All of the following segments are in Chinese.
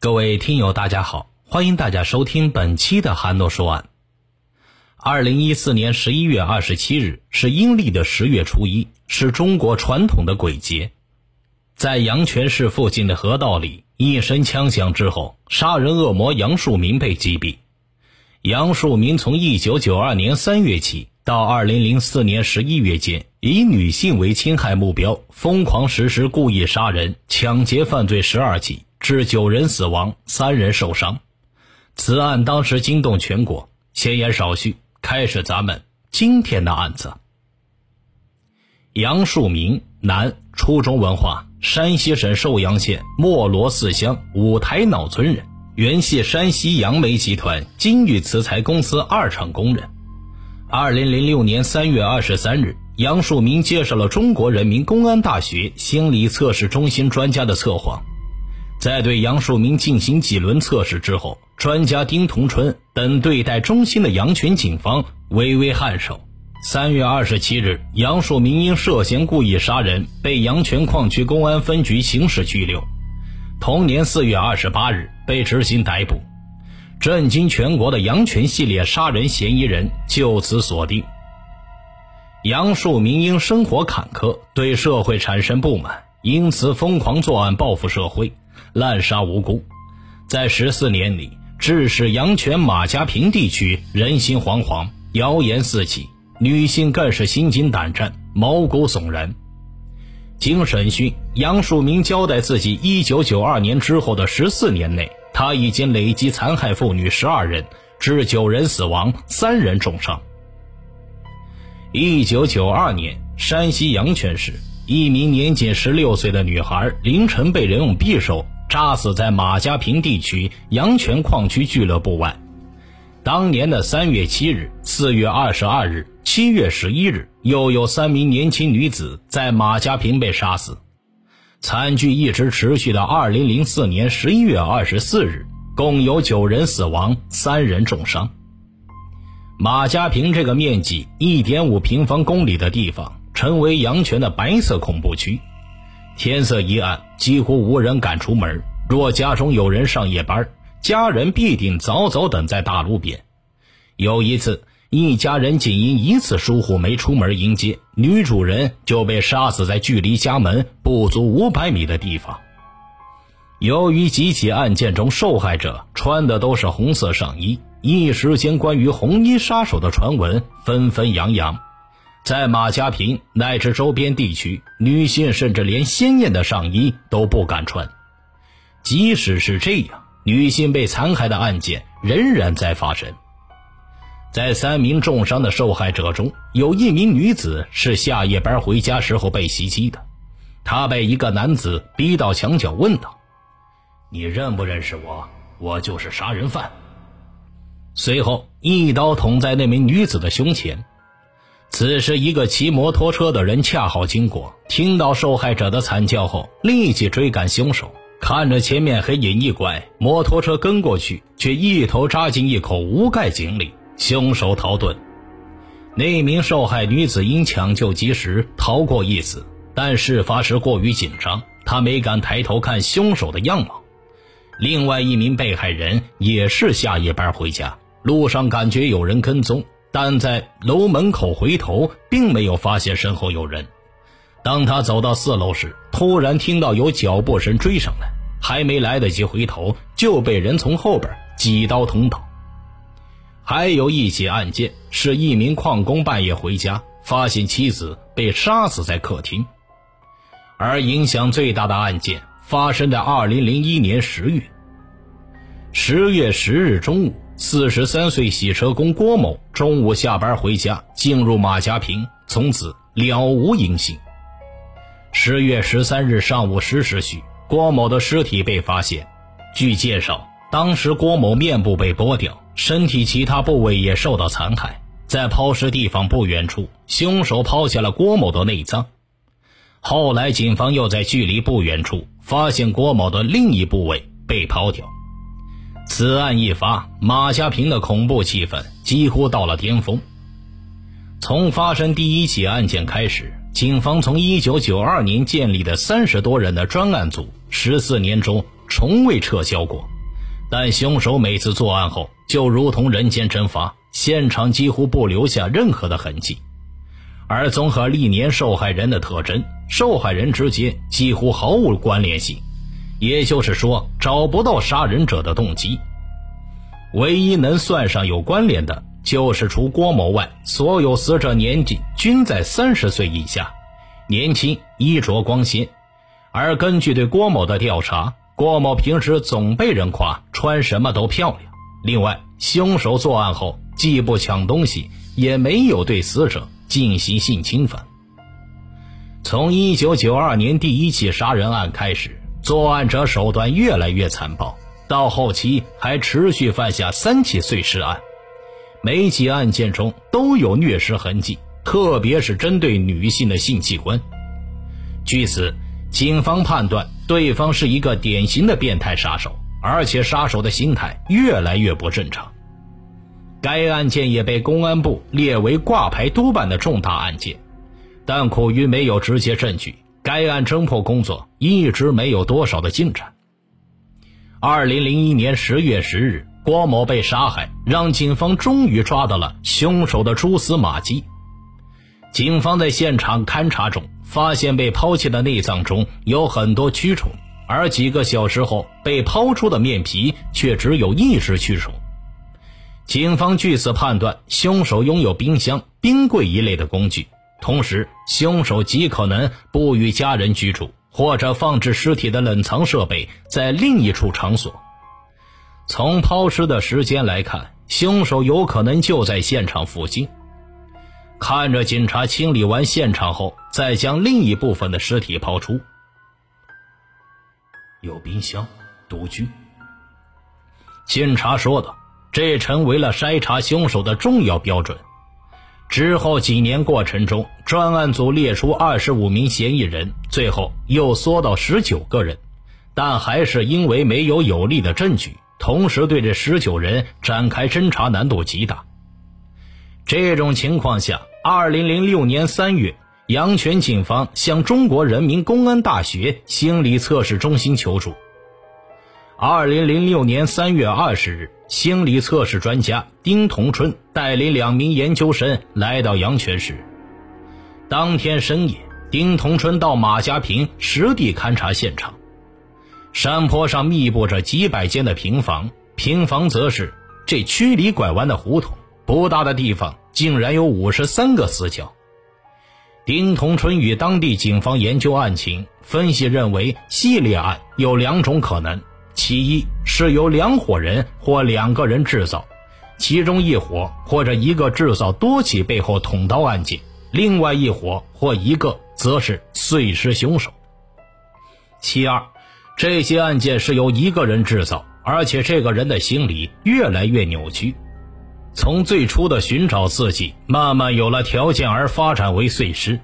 各位听友，大家好，欢迎大家收听本期的韩诺说案。二零一四年十一月二十七日是阴历的十月初一，是中国传统的鬼节。在阳泉市附近的河道里，一声枪响之后，杀人恶魔杨树民被击毙。杨树民从一九九二年三月起到二零零四年十一月间，以女性为侵害目标，疯狂实施故意杀人、抢劫犯罪十二起。致九人死亡，三人受伤。此案当时惊动全国。闲言少叙，开始咱们今天的案子。杨树明，男，初中文化，山西省寿阳县莫罗寺乡五台脑村人，原系山西杨梅集团金玉瓷材公司二厂工人。二零零六年三月二十三日，杨树明接受了中国人民公安大学心理测试中心专家的测谎。在对杨树明进行几轮测试之后，专家丁同春等对待中心的阳泉警方微微颔首。三月二十七日，杨树明因涉嫌故意杀人被阳泉矿区公安分局刑事拘留。同年四月二十八日被执行逮捕。震惊全国的阳泉系列杀人嫌疑人就此锁定。杨树明因生活坎坷，对社会产生不满，因此疯狂作案报复社会。滥杀无辜，在十四年里，致使阳泉马家坪地区人心惶惶，谣言四起，女性更是心惊胆战，毛骨悚然。经审讯，杨树明交代自己，一九九二年之后的十四年内，他已经累计残害妇女十二人，致九人死亡，三人重伤。一九九二年，山西阳泉市一名年仅十六岁的女孩凌晨被人用匕首。扎死在马家坪地区阳泉矿区俱乐部外。当年的三月七日、四月二十二日、七月十一日，又有三名年轻女子在马家坪被杀死。惨剧一直持续到二零零四年十一月二十四日，共有九人死亡，三人重伤。马家坪这个面积一点五平方公里的地方，成为阳泉的白色恐怖区。天色一暗，几乎无人敢出门。若家中有人上夜班，家人必定早早等在大路边。有一次，一家人仅因一次疏忽没出门迎接，女主人就被杀死在距离家门不足五百米的地方。由于几起案件中受害者穿的都是红色上衣，一时间关于红衣杀手的传闻纷纷扬扬。在马家坪乃至周边地区，女性甚至连鲜艳的上衣都不敢穿。即使是这样，女性被残害的案件仍然在发生。在三名重伤的受害者中，有一名女子是下夜班回家时候被袭击的。她被一个男子逼到墙角，问道：“你认不认识我？我就是杀人犯。”随后一刀捅在那名女子的胸前。此时，一个骑摩托车的人恰好经过，听到受害者的惨叫后，立即追赶凶手。看着前面黑影一拐，摩托车跟过去，却一头扎进一口无盖井里，凶手逃遁。那名受害女子因抢救及时逃过一死，但事发时过于紧张，她没敢抬头看凶手的样貌。另外一名被害人也是下夜班回家，路上感觉有人跟踪。但在楼门口回头，并没有发现身后有人。当他走到四楼时，突然听到有脚步声追上来，还没来得及回头，就被人从后边几刀捅倒。还有一起案件，是一名矿工半夜回家，发现妻子被杀死在客厅。而影响最大的案件，发生在二零零一年十月。十月十日中午。四十三岁洗车工郭某中午下班回家，进入马家坪，从此了无音信。十月十三日上午十时许，郭某的尸体被发现。据介绍，当时郭某面部被剥掉，身体其他部位也受到残害。在抛尸地方不远处，凶手抛下了郭某的内脏。后来，警方又在距离不远处发现郭某的另一部位被抛掉。此案一发，马家坪的恐怖气氛几乎到了巅峰。从发生第一起案件开始，警方从1992年建立的三十多人的专案组，十四年中从未撤销过。但凶手每次作案后，就如同人间蒸发，现场几乎不留下任何的痕迹。而综合历年受害人的特征，受害人之间几乎毫无关联性，也就是说，找不到杀人者的动机。唯一能算上有关联的，就是除郭某外，所有死者年纪均在三十岁以下，年轻，衣着光鲜。而根据对郭某的调查，郭某平时总被人夸穿什么都漂亮。另外，凶手作案后既不抢东西，也没有对死者进行性侵犯。从一九九二年第一起杀人案开始，作案者手段越来越残暴。到后期还持续犯下三起碎尸案，每起案件中都有虐尸痕迹，特别是针对女性的性器官。据此，警方判断对方是一个典型的变态杀手，而且杀手的心态越来越不正常。该案件也被公安部列为挂牌督办的重大案件，但苦于没有直接证据，该案侦破工作一直没有多少的进展。二零零一年十月十日，郭某被杀害，让警方终于抓到了凶手的蛛丝马迹。警方在现场勘查中发现，被抛弃的内脏中有很多蛆虫，而几个小时后被抛出的面皮却只有一只蛆虫。警方据此判断，凶手拥有冰箱、冰柜一类的工具，同时凶手极可能不与家人居住。或者放置尸体的冷藏设备在另一处场所。从抛尸的时间来看，凶手有可能就在现场附近。看着警察清理完现场后，再将另一部分的尸体抛出。有冰箱，独居。警察说道：“这成为了筛查凶手的重要标准。”之后几年过程中，专案组列出二十五名嫌疑人，最后又缩到十九个人，但还是因为没有有力的证据，同时对这十九人展开侦查难度极大。这种情况下，二零零六年三月，阳泉警方向中国人民公安大学心理测试中心求助。二零零六年三月二十日。心理测试专家丁同春带领两名研究生来到阳泉市。当天深夜，丁同春到马家坪实地勘察现场。山坡上密布着几百间的平房，平房则是这曲里拐弯的胡同，不大的地方竟然有五十三个死角。丁同春与当地警方研究案情，分析认为系列案有两种可能。其一是由两伙人或两个人制造，其中一伙或者一个制造多起背后捅刀案件，另外一伙或一个则是碎尸凶手。其二，这些案件是由一个人制造，而且这个人的心理越来越扭曲，从最初的寻找刺激，慢慢有了条件而发展为碎尸。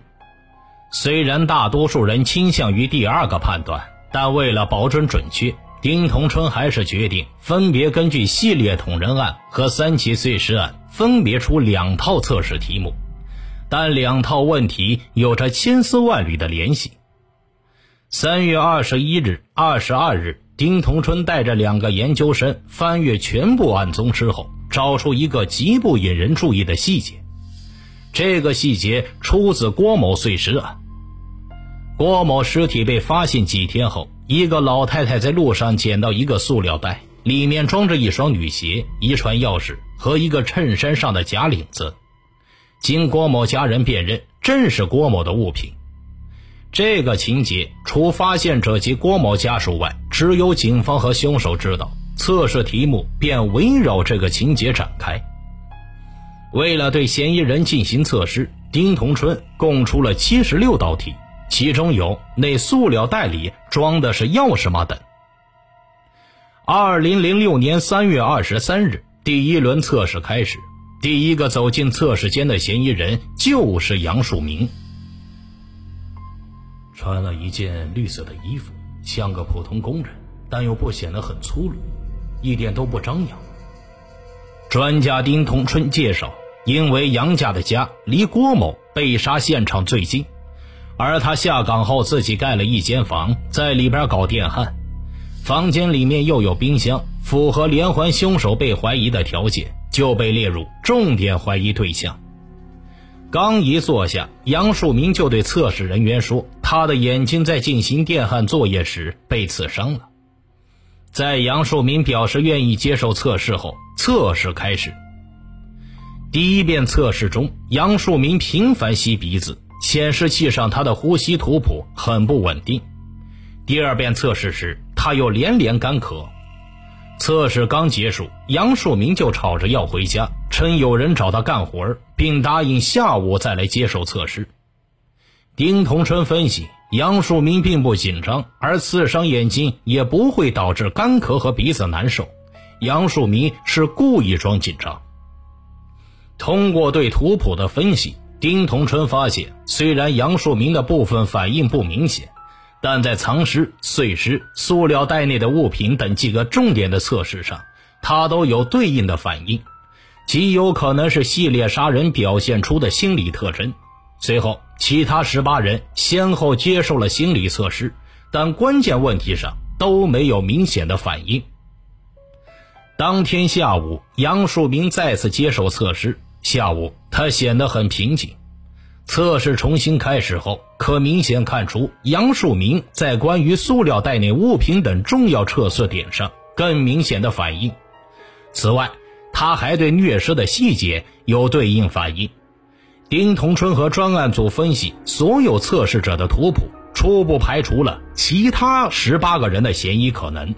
虽然大多数人倾向于第二个判断，但为了保准准确。丁同春还是决定分别根据系列捅人案和三起碎尸案分别出两套测试题目，但两套问题有着千丝万缕的联系。三月二十一日、二十二日，丁同春带着两个研究生翻阅全部案宗之后，找出一个极不引人注意的细节。这个细节出自郭某碎尸案。郭某尸体被发现几天后。一个老太太在路上捡到一个塑料袋，里面装着一双女鞋、一串钥匙和一个衬衫上的假领子。经郭某家人辨认，正是郭某的物品。这个情节除发现者及郭某家属外，只有警方和凶手知道。测试题目便围绕这个情节展开。为了对嫌疑人进行测试，丁同春共出了七十六道题。其中有那塑料袋里装的是钥匙吗？等。二零零六年三月二十三日，第一轮测试开始。第一个走进测试间的嫌疑人就是杨树明，穿了一件绿色的衣服，像个普通工人，但又不显得很粗鲁，一点都不张扬。专家丁同春介绍，因为杨家的家离郭某被杀现场最近。而他下岗后，自己盖了一间房，在里边搞电焊。房间里面又有冰箱，符合连环凶手被怀疑的条件，就被列入重点怀疑对象。刚一坐下，杨树明就对测试人员说：“他的眼睛在进行电焊作业时被刺伤了。”在杨树明表示愿意接受测试后，测试开始。第一遍测试中，杨树明频繁吸鼻子，显示器上他的呼吸图谱很不稳定。第二遍测试时，他又连连干咳。测试刚结束，杨树明就吵着要回家，称有人找他干活并答应下午再来接受测试。丁同春分析，杨树明并不紧张，而刺伤眼睛也不会导致干咳和鼻子难受。杨树明是故意装紧张。通过对图谱的分析，丁同春发现，虽然杨树明的部分反应不明显，但在藏尸、碎尸、塑料袋内的物品等几个重点的测试上，他都有对应的反应，极有可能是系列杀人表现出的心理特征。随后，其他十八人先后接受了心理测试，但关键问题上都没有明显的反应。当天下午，杨树明再次接受测试。下午，他显得很平静。测试重新开始后，可明显看出杨树明在关于塑料袋内物品等重要测试点上更明显的反应。此外，他还对虐尸的细节有对应反应。丁同春和专案组分析所有测试者的图谱，初步排除了其他十八个人的嫌疑可能。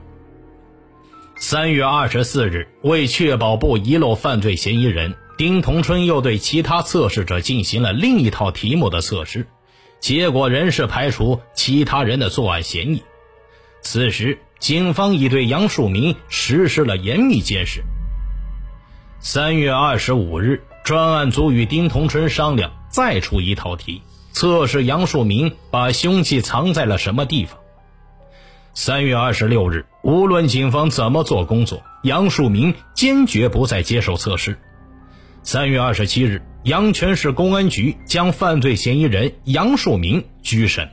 三月二十四日，为确保不遗漏犯罪嫌疑人。丁同春又对其他测试者进行了另一套题目的测试，结果仍是排除其他人的作案嫌疑。此时，警方已对杨树明实施了严密监视。三月二十五日，专案组与丁同春商量，再出一套题，测试杨树明把凶器藏在了什么地方。三月二十六日，无论警方怎么做工作，杨树明坚决不再接受测试。三月二十七日，阳泉市公安局将犯罪嫌疑人杨树明拘审。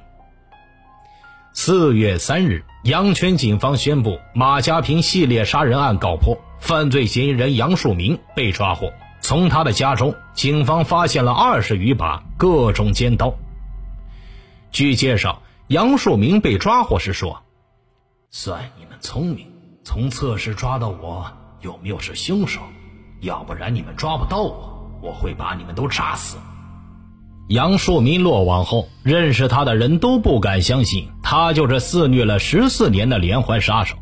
四月三日，阳泉警方宣布马家坪系列杀人案告破，犯罪嫌疑人杨树明被抓获。从他的家中，警方发现了二十余把各种尖刀。据介绍，杨树明被抓获时说：“算你们聪明，从测试抓到我有没有是凶手。”要不然你们抓不到我，我会把你们都炸死。杨树明落网后，认识他的人都不敢相信他就是肆虐了十四年的连环杀手。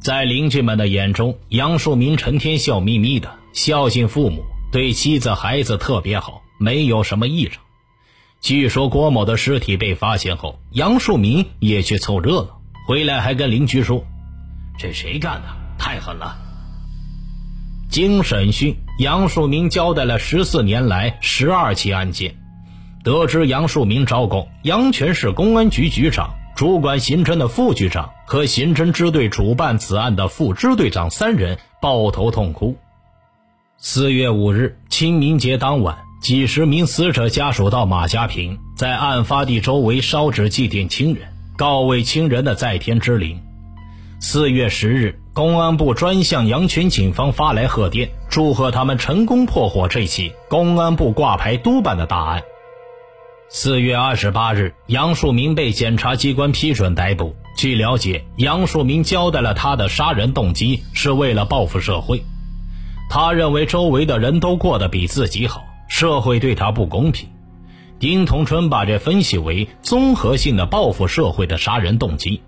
在邻居们的眼中，杨树明成天笑眯眯的，孝敬父母，对妻子孩子特别好，没有什么异常。据说郭某的尸体被发现后，杨树明也去凑热闹，回来还跟邻居说：“这谁干的？太狠了！”经审讯，杨树明交代了十四年来十二起案件。得知杨树明招供，阳泉市公安局局长、主管刑侦的副局长和刑侦支队主办此案的副支队长三人抱头痛哭。四月五日，清明节当晚，几十名死者家属到马家坪，在案发地周围烧纸祭奠亲人，告慰亲人的在天之灵。四月十日，公安部专向阳泉警方发来贺电，祝贺他们成功破获这起公安部挂牌督办的大案。四月二十八日，杨树明被检察机关批准逮捕。据了解，杨树明交代了他的杀人动机是为了报复社会，他认为周围的人都过得比自己好，社会对他不公平。丁同春把这分析为综合性的报复社会的杀人动机。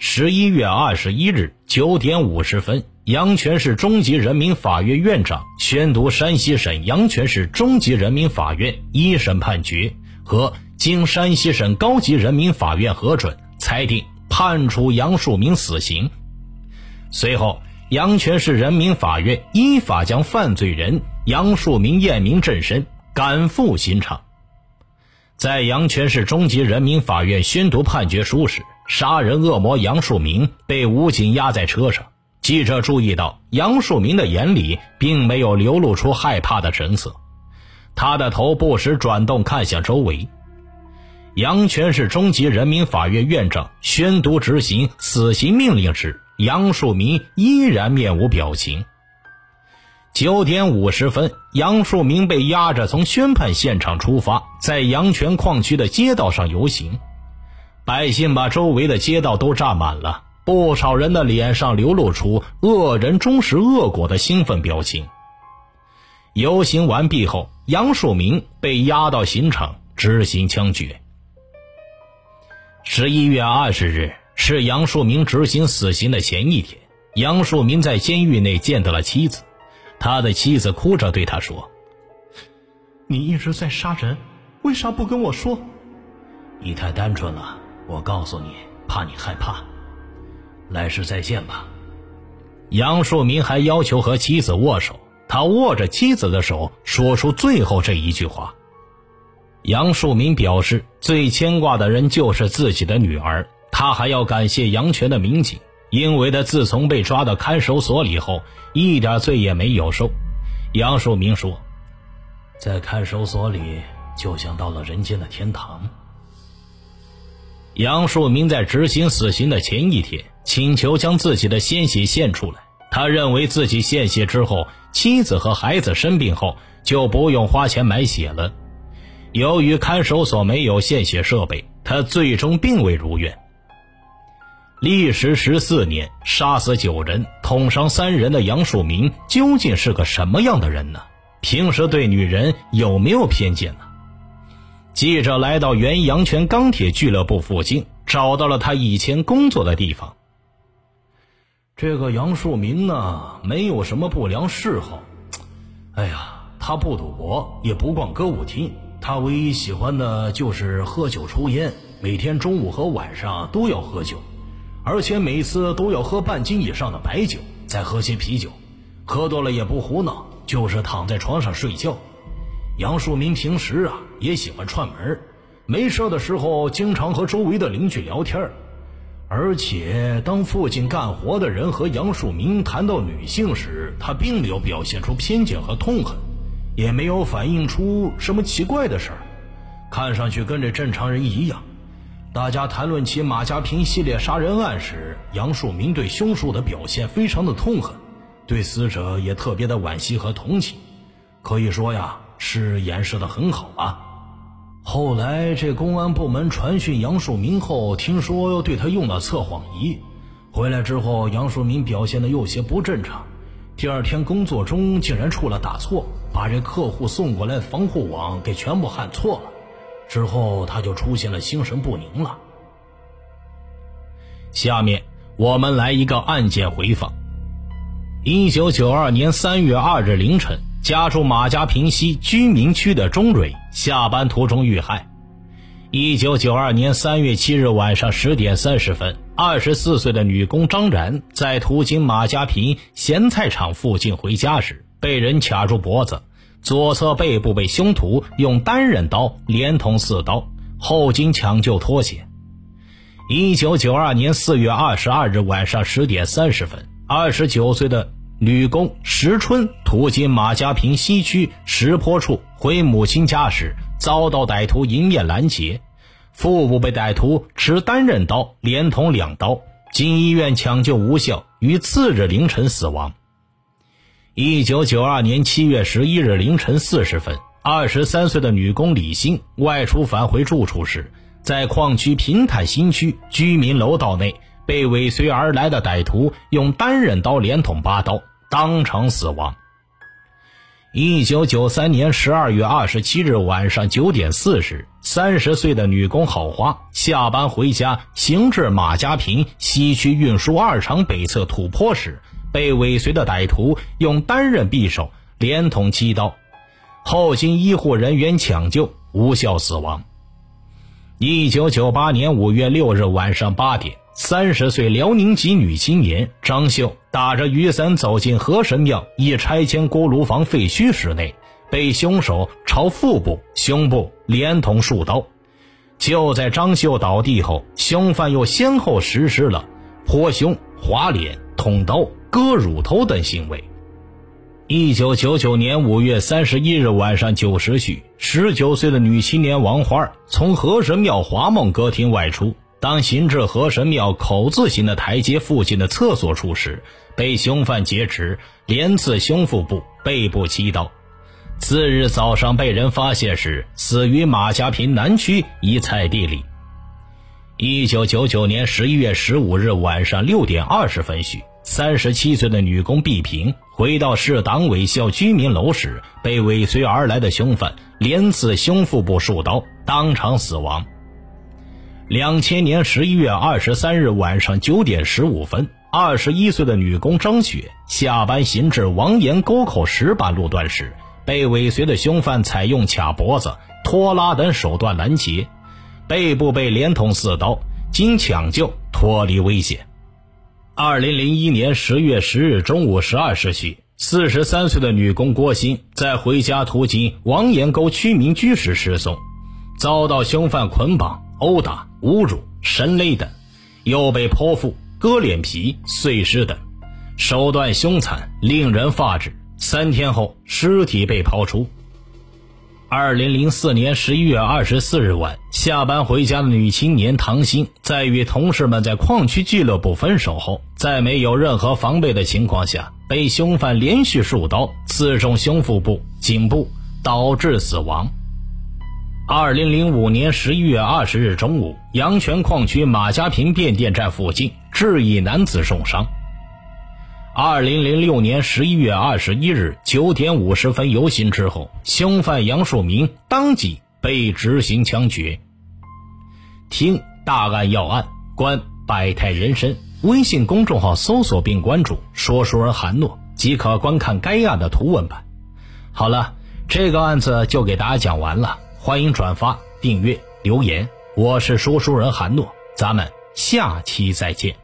十一月二十一日九点五十分，阳泉市中级人民法院院长宣读山西省阳泉市中级人民法院一审判决和经山西省高级人民法院核准，裁定判处杨树明死刑。随后，阳泉市人民法院依法将犯罪人杨树明验明正身，赶赴刑场。在阳泉市中级人民法院宣读判决书时。杀人恶魔杨树明被武警押在车上，记者注意到杨树明的眼里并没有流露出害怕的神色，他的头不时转动看向周围。阳泉市中级人民法院院长宣读执行死刑命令时，杨树明依然面无表情。九点五十分，杨树明被押着从宣判现场出发，在阳泉矿区的街道上游行。百姓把周围的街道都占满了，不少人的脸上流露出“恶人终食恶果”的兴奋表情。游行完毕后，杨树明被押到刑场执行枪决。十一月二十日是杨树明执行死刑的前一天，杨树明在监狱内见到了妻子。他的妻子哭着对他说：“你一直在杀人，为啥不跟我说？你太单纯了，我告诉你，怕你害怕。来世再见吧。”杨树明还要求和妻子握手，他握着妻子的手，说出最后这一句话。杨树明表示，最牵挂的人就是自己的女儿，他还要感谢杨泉的民警。因为他自从被抓到看守所里后，一点罪也没有受。杨树明说：“在看守所里，就像到了人间的天堂。”杨树明在执行死刑的前一天，请求将自己的鲜血献出来。他认为自己献血之后，妻子和孩子生病后就不用花钱买血了。由于看守所没有献血设备，他最终并未如愿。历时十四年，杀死九人，捅伤三人的杨树明究竟是个什么样的人呢？平时对女人有没有偏见呢？记者来到原阳泉钢铁俱乐部附近，找到了他以前工作的地方。这个杨树明呢，没有什么不良嗜好。哎呀，他不赌博，也不逛歌舞厅，他唯一喜欢的就是喝酒抽烟，每天中午和晚上都要喝酒。而且每次都要喝半斤以上的白酒，再喝些啤酒，喝多了也不胡闹，就是躺在床上睡觉。杨树明平时啊也喜欢串门，没事的时候经常和周围的邻居聊天而且当附近干活的人和杨树明谈到女性时，他并没有表现出偏见和痛恨，也没有反映出什么奇怪的事儿，看上去跟这正常人一样。大家谈论起马家坪系列杀人案时，杨树明对凶手的表现非常的痛恨，对死者也特别的惋惜和同情，可以说呀是掩饰的很好啊。后来这公安部门传讯杨树明后，听说对他用了测谎仪，回来之后杨树明表现的有些不正常，第二天工作中竟然出了大错，把这客户送过来防护网给全部焊错了。之后他就出现了心神不宁了。下面我们来一个案件回放：一九九二年三月二日凌晨，家住马家坪西居民区的钟蕊下班途中遇害。一九九二年三月七日晚上十点三十分，二十四岁的女工张然在途经马家坪咸菜厂附近回家时，被人卡住脖子。左侧背部被凶徒用单刃刀连捅四刀，后经抢救脱险。一九九二年四月二十二日晚上十点三十分，二十九岁的女工石春途经马家坪西区石坡处回母亲家时，遭到歹徒迎面拦截，腹部被歹徒持单刃刀连捅两刀，经医院抢救无效，于次日凌晨死亡。一九九二年七月十一日凌晨四时分，二十三岁的女工李欣外出返回住处时，在矿区平坦新区居民楼道内被尾随而来的歹徒用单刃刀连捅八刀，当场死亡。一九九三年十二月二十七日晚上九点四十，三十岁的女工郝花下班回家，行至马家坪西区运输二厂北侧土坡时。被尾随的歹徒用单刃匕首连捅七刀，后经医护人员抢救无效死亡。一九九八年五月六日晚上八点，三十岁辽宁籍女青年张秀打着雨伞走进河神庙已拆迁锅炉房废墟室内，被凶手朝腹部、胸部连捅数刀。就在张秀倒地后，凶犯又先后实施了泼胸、划脸、捅刀。割乳头等行为。一九九九年五月三十一日晚上九时许，十九岁的女青年王花从河神庙华梦歌厅外出，当行至河神庙口字形的台阶附近的厕所处时，被凶犯劫持，连刺胸腹部、背部七刀。次日早上被人发现时，死于马家坪南区一菜地里。一九九九年十一月十五日晚上六点二十分许。三十七岁的女工毕平回到市党委校居民楼时，被尾随而来的凶犯连刺胸腹部数刀，当场死亡。两千年十一月二十三日晚上九点十五分，二十一岁的女工张雪下班行至王岩沟口石板路段时，被尾随的凶犯采用卡脖子、拖拉等手段拦截，背部被连捅四刀，经抢救脱离危险。二零零一年十月十日中午十二时许，四十三岁的女工郭鑫在回家途经王岩沟居民居时失踪，遭到凶犯捆绑、殴打、侮辱、神勒等，又被剖腹、割脸皮、碎尸等，手段凶残，令人发指。三天后，尸体被抛出。二零零四年十一月二十四日晚，下班回家的女青年唐鑫，在与同事们在矿区俱乐部分手后，在没有任何防备的情况下，被凶犯连续数刀刺中胸腹部、颈部，导致死亡。二零零五年十一月二十日中午，阳泉矿区马家坪变电站附近，致一男子重伤。二零零六年十一月二十一日九点五十分游行之后，凶犯杨树明当即被执行枪决。听大案要案，观百态人生。微信公众号搜索并关注“说书人韩诺”，即可观看该案的图文版。好了，这个案子就给大家讲完了，欢迎转发、订阅、留言。我是说书人韩诺，咱们下期再见。